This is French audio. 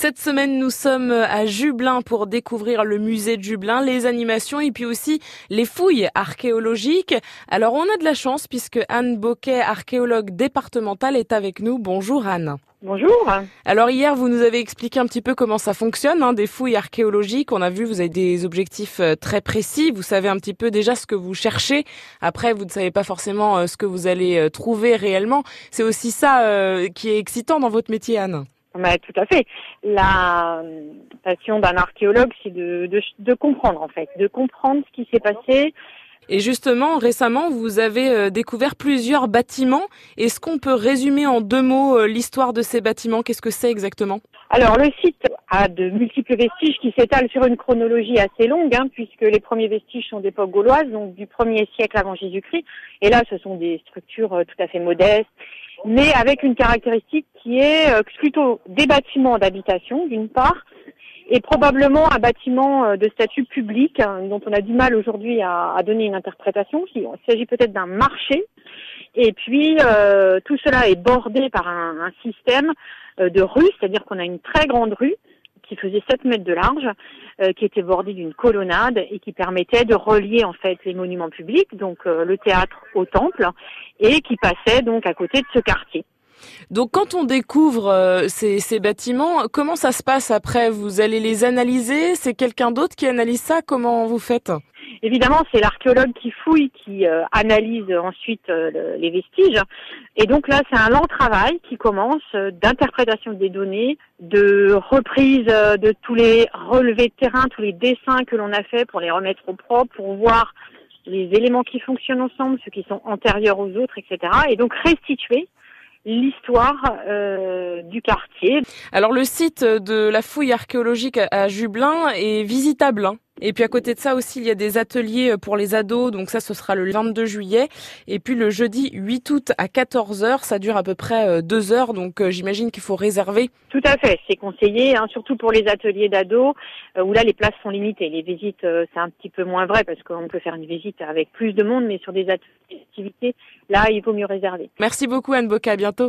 Cette semaine, nous sommes à Jublin pour découvrir le musée de Jublin, les animations et puis aussi les fouilles archéologiques. Alors, on a de la chance puisque Anne Boquet, archéologue départementale, est avec nous. Bonjour Anne. Bonjour. Alors hier, vous nous avez expliqué un petit peu comment ça fonctionne, hein, des fouilles archéologiques. On a vu, vous avez des objectifs euh, très précis. Vous savez un petit peu déjà ce que vous cherchez. Après, vous ne savez pas forcément euh, ce que vous allez euh, trouver réellement. C'est aussi ça qui est excitant dans votre métier, Anne. Mais tout à fait. La passion d'un archéologue, c'est de, de, de, comprendre en fait, de comprendre ce qui s'est passé, et justement, récemment, vous avez euh, découvert plusieurs bâtiments. Est-ce qu'on peut résumer en deux mots euh, l'histoire de ces bâtiments? Qu'est-ce que c'est exactement? Alors, le site a de multiples vestiges qui s'étalent sur une chronologie assez longue, hein, puisque les premiers vestiges sont d'époque gauloise, donc du 1er siècle avant Jésus-Christ. Et là, ce sont des structures euh, tout à fait modestes, mais avec une caractéristique qui est plutôt des bâtiments d'habitation, d'une part, et probablement un bâtiment euh, de statut public hein, dont on a du mal aujourd'hui à, donner une interprétation. Il s'agit peut-être d'un marché. Et puis euh, tout cela est bordé par un, système euh, de rues, c'est-à-dire qu'on a une très grande rue qui faisait 7 mètres de large, qui était bordée d'une colonnade et qui permettait de relier en fait les monuments publics, donc le théâtre au temple, et qui passait donc à côté de ce quartier. Donc quand on découvre euh, ces, bâtiments, comment ça se passe après? Vous allez les analyser? C'est quelqu'un d'autre qui analyse ça? Comment vous faites? Évidemment, c'est l'archéologue qui fouille, qui euh, analyse ensuite euh, les vestiges. Et donc là, c'est un lent travail qui commence d'interprétation des données, de reprise de tous les relevés de terrain, tous les dessins que l'on a fait pour les remettre au propre, pour voir les éléments qui fonctionnent ensemble, ceux qui sont antérieurs aux autres, etc. Et donc restituer l'histoire euh, du quartier. Alors le site de la fouille archéologique à Jublin est visitable. Hein. Et puis à côté de ça aussi, il y a des ateliers pour les ados, donc ça ce sera le 22 juillet. Et puis le jeudi 8 août à 14h, ça dure à peu près euh, deux heures, donc euh, j'imagine qu'il faut réserver. Tout à fait, c'est conseillé, hein, surtout pour les ateliers d'ados, où là les places sont limitées. Les visites, c'est un petit peu moins vrai parce qu'on peut faire une visite avec plus de monde, mais sur des activités, là il vaut mieux réserver. Merci beaucoup Anne Boca, à bientôt.